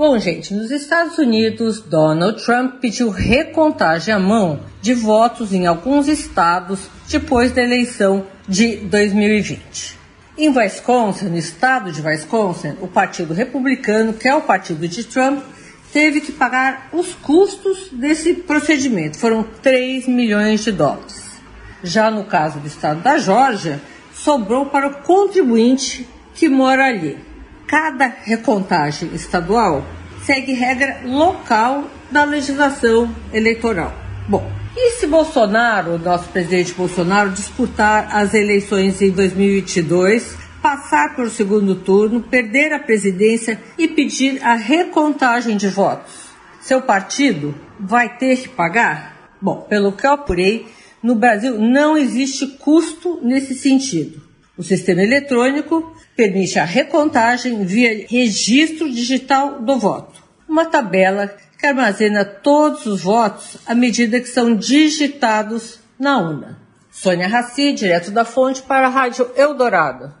Bom, gente, nos Estados Unidos, Donald Trump pediu recontagem à mão de votos em alguns estados depois da eleição de 2020. Em Wisconsin, no estado de Wisconsin, o Partido Republicano, que é o partido de Trump, teve que pagar os custos desse procedimento. Foram 3 milhões de dólares. Já no caso do estado da Geórgia, sobrou para o contribuinte que mora ali cada recontagem estadual segue regra local da legislação eleitoral. Bom, e se Bolsonaro, nosso presidente Bolsonaro, disputar as eleições em 2022, passar para o segundo turno, perder a presidência e pedir a recontagem de votos? Seu partido vai ter que pagar? Bom, pelo que eu apurei, no Brasil não existe custo nesse sentido. O sistema eletrônico permite a recontagem via registro digital do voto, uma tabela que armazena todos os votos à medida que são digitados na urna. Sônia Raci, direto da fonte para a Rádio Eldorado.